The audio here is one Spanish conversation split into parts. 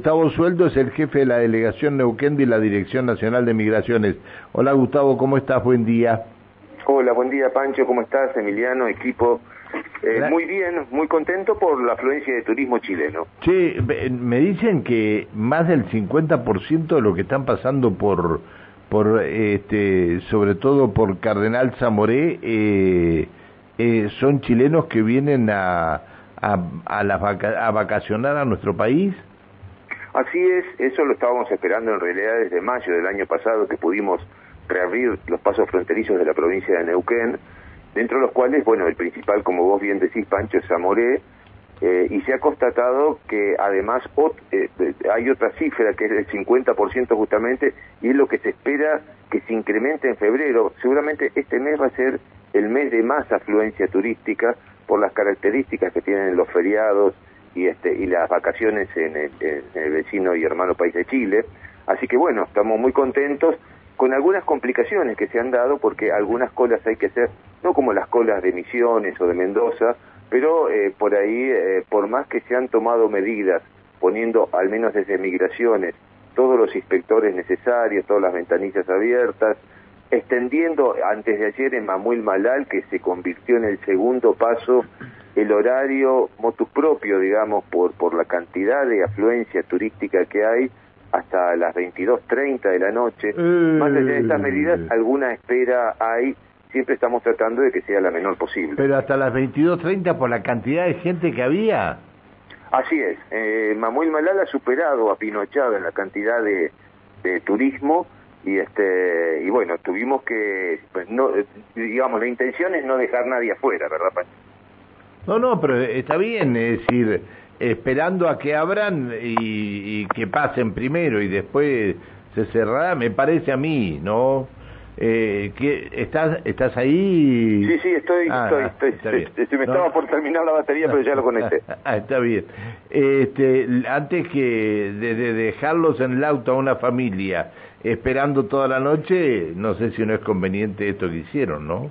Gustavo Sueldo es el jefe de la delegación Neuquén de la Dirección Nacional de Migraciones. Hola Gustavo, ¿cómo estás? Buen día. Hola, buen día Pancho, ¿cómo estás? Emiliano, equipo. Eh, muy bien, muy contento por la afluencia de turismo chileno. Sí, me dicen que más del 50% de lo que están pasando por, por este, sobre todo por Cardenal Zamoré, eh, eh, son chilenos que vienen a, a, a, a vacacionar a nuestro país. Así es, eso lo estábamos esperando en realidad desde mayo del año pasado que pudimos reabrir los pasos fronterizos de la provincia de Neuquén, dentro de los cuales, bueno, el principal, como vos bien decís, Pancho, es Zamoré, eh, y se ha constatado que además eh, hay otra cifra que es del 50% justamente, y es lo que se espera que se incremente en febrero. Seguramente este mes va a ser el mes de más afluencia turística por las características que tienen los feriados y, este, y las vacaciones en el, vecino y hermano país de Chile. Así que bueno, estamos muy contentos con algunas complicaciones que se han dado porque algunas colas hay que hacer, no como las colas de Misiones o de Mendoza, pero eh, por ahí, eh, por más que se han tomado medidas, poniendo al menos desde migraciones todos los inspectores necesarios, todas las ventanillas abiertas, extendiendo antes de ayer en Mamuil Malal, que se convirtió en el segundo paso, el horario motus propio, digamos, por, por la cantidad de afluencia turística que hay, hasta las 22.30 de la noche. Más allá de estas medidas, alguna espera hay. Siempre estamos tratando de que sea la menor posible. Pero hasta las 22.30 por la cantidad de gente que había. Así es. Eh, Mamuel Malal ha superado a Pinochado en la cantidad de, de turismo y este y bueno tuvimos que pues, no digamos la intención es no dejar nadie afuera verdad no no pero está bien es decir esperando a que abran y, y, que pasen primero y después se cerrará, me parece a mí, ¿no? Eh, ¿qué, ¿estás, ¿Estás ahí? Sí, sí, estoy, ah, estoy, estoy, estoy me estaba por terminar la batería, pero ya lo conecté. ah, está bien. Este, antes que de, de, dejarlos en el auto a una familia esperando toda la noche, no sé si no es conveniente esto que hicieron, ¿no?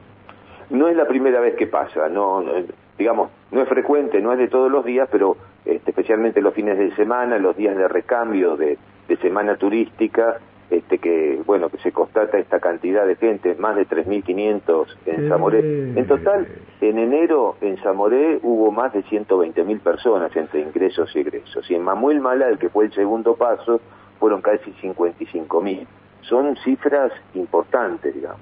No es la primera vez que pasa, no, no digamos, no es frecuente, no es de todos los días, pero este, especialmente los fines de semana, los días de recambio de, de semana turística, este, que bueno que se constata esta cantidad de gente, más de 3.500 en Zamoré. En total, en enero en Zamoré hubo más de 120.000 personas entre ingresos y egresos. Y en Mamuel Malal, que fue el segundo paso, fueron casi 55.000. Son cifras importantes, digamos.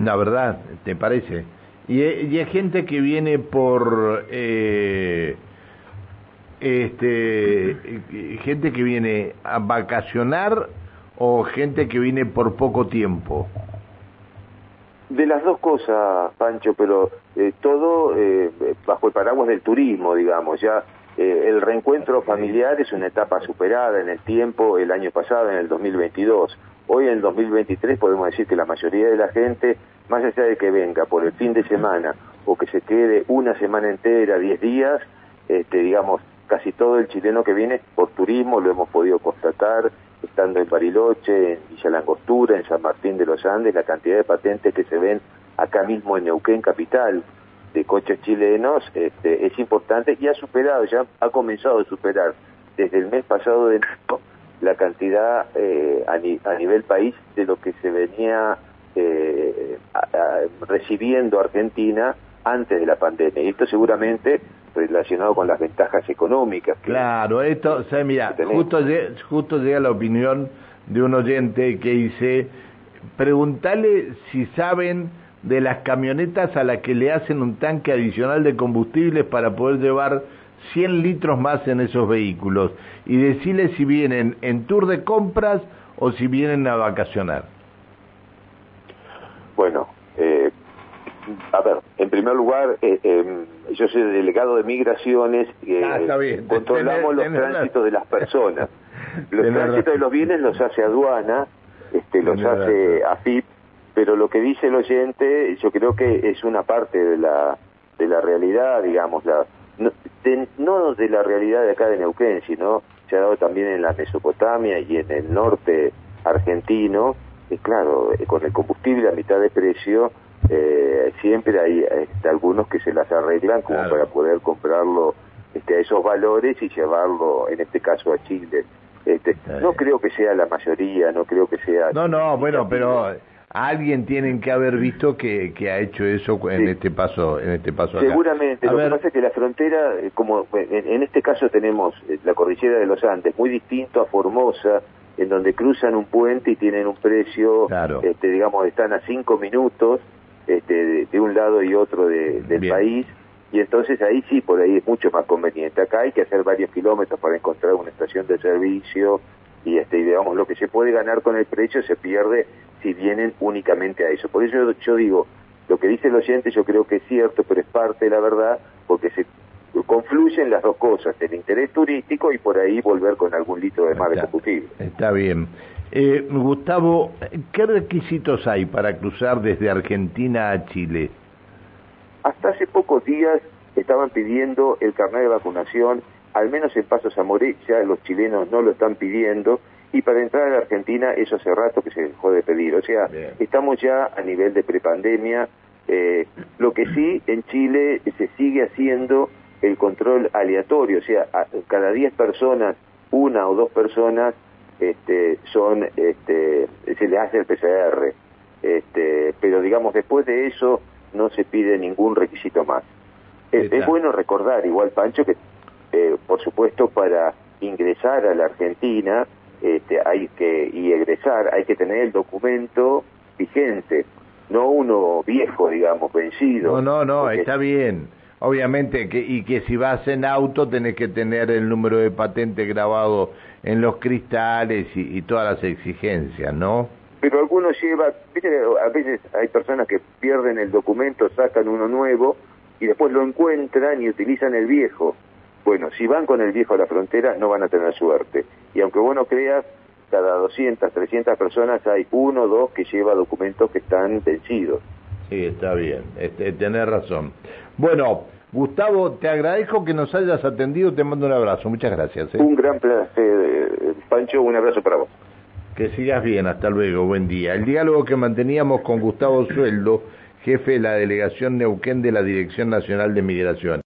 La verdad, ¿te parece? Y, y hay gente que viene por... Eh, este gente que viene a vacacionar o gente que viene por poco tiempo? De las dos cosas, Pancho, pero eh, todo eh, bajo el paraguas del turismo, digamos. Ya eh, el reencuentro familiar es una etapa superada en el tiempo, el año pasado, en el 2022. Hoy, en el 2023, podemos decir que la mayoría de la gente, más allá de que venga por el fin de semana o que se quede una semana entera, diez días, este, digamos, casi todo el chileno que viene por turismo, lo hemos podido constatar, estando en Bariloche, en Villa Langostura, en San Martín de los Andes, la cantidad de patentes que se ven acá mismo en Neuquén capital de coches chilenos este, es importante y ha superado, ya ha comenzado a superar desde el mes pasado de enero la cantidad eh, a, ni, a, nivel país de lo que se venía eh, a, a, recibiendo Argentina antes de la pandemia. Y esto seguramente relacionado con las ventajas económicas. Que, claro, esto, o sea, mira, justo, justo llega la opinión de un oyente que dice, pregúntale si saben de las camionetas a las que le hacen un tanque adicional de combustibles para poder llevar 100 litros más en esos vehículos y decirle si vienen en tour de compras o si vienen a vacacionar. Bueno, eh, a ver, en primer lugar, eh, eh, yo soy delegado de migraciones, eh, ah, controlamos los tránsitos de las personas. Los tránsitos de los bienes los hace aduana, este, los hace AFIP, pero lo que dice el oyente, yo creo que es una parte de la de la realidad, digamos, la, no de, no de la realidad de acá de Neuquén, sino se ha dado también en la Mesopotamia y en el norte argentino, y claro, eh, con el combustible a mitad de precio, eh, siempre hay este, algunos que se las arreglan como claro. para poder comprarlo este, a esos valores y llevarlo, en este caso, a Chile. Este, no creo que sea la mayoría, no creo que sea... No, no, bueno, pero alguien tienen que haber visto que, que ha hecho eso en este paso en este paso seguramente. Lo que pasa es que la frontera eh, como en, este caso tenemos eh, la cordillera de los Andes muy distinto a Formosa en donde cruzan un puente y tienen un precio este, digamos están a cinco minutos este, de, un lado y otro del país. Y entonces ahí sí por ahí es mucho más conveniente. Acá hay que hacer varios kilómetros para encontrar una estación de servicio y este digamos lo que se puede ganar con el precio se pierde si vienen únicamente a eso. Por eso yo, digo, lo que dice el oyente yo creo que es cierto, pero es parte de la verdad, porque se confluyen las dos cosas, el interés turístico y por ahí volver con algún litro de más de combustible. Está bien. Eh, Gustavo, ¿qué requisitos hay para cruzar desde Argentina a Chile? Hasta hace pocos días estaban pidiendo el carnet de vacunación, al menos en Paso Zamoré, ya los chilenos no lo están pidiendo, y para entrar a la Argentina eso hace rato que se dejó de pedir. O sea, estamos ya a nivel de prepandemia. Eh, lo que sí, en Chile se sigue haciendo el control aleatorio, o sea, cada 10 personas, una o dos personas, este, son, este, se le hace el PCR. Este, pero digamos, después de eso no se pide ningún requisito más. Es, bueno recordar, igual Pancho, que eh, por supuesto para ingresar a la Argentina este, hay que y egresar hay que tener el documento vigente, no uno viejo, digamos, vencido. No, no, no, está bien. Obviamente, que, y que si vas en auto tenés que tener el número de patente grabado en los cristales y, todas las exigencias, ¿no? Pero algunos llevan, a veces hay personas que pierden el documento, sacan uno nuevo y después lo encuentran y utilizan el viejo. Bueno, si van con el viejo a la frontera no van a tener suerte. Y aunque vos no creas, cada 200, 300 personas hay uno o dos que lleva documentos que están vencidos. Sí, está bien, este, tenés razón. Bueno, Gustavo, te agradezco que nos hayas atendido, te mando un abrazo, muchas gracias. ¿eh? Un gran placer, Pancho, un abrazo para vos. Que sigas bien, hasta luego, buen día. El diálogo que manteníamos con Gustavo Sueldo, jefe de la delegación Neuquén de la Dirección Nacional de Migración.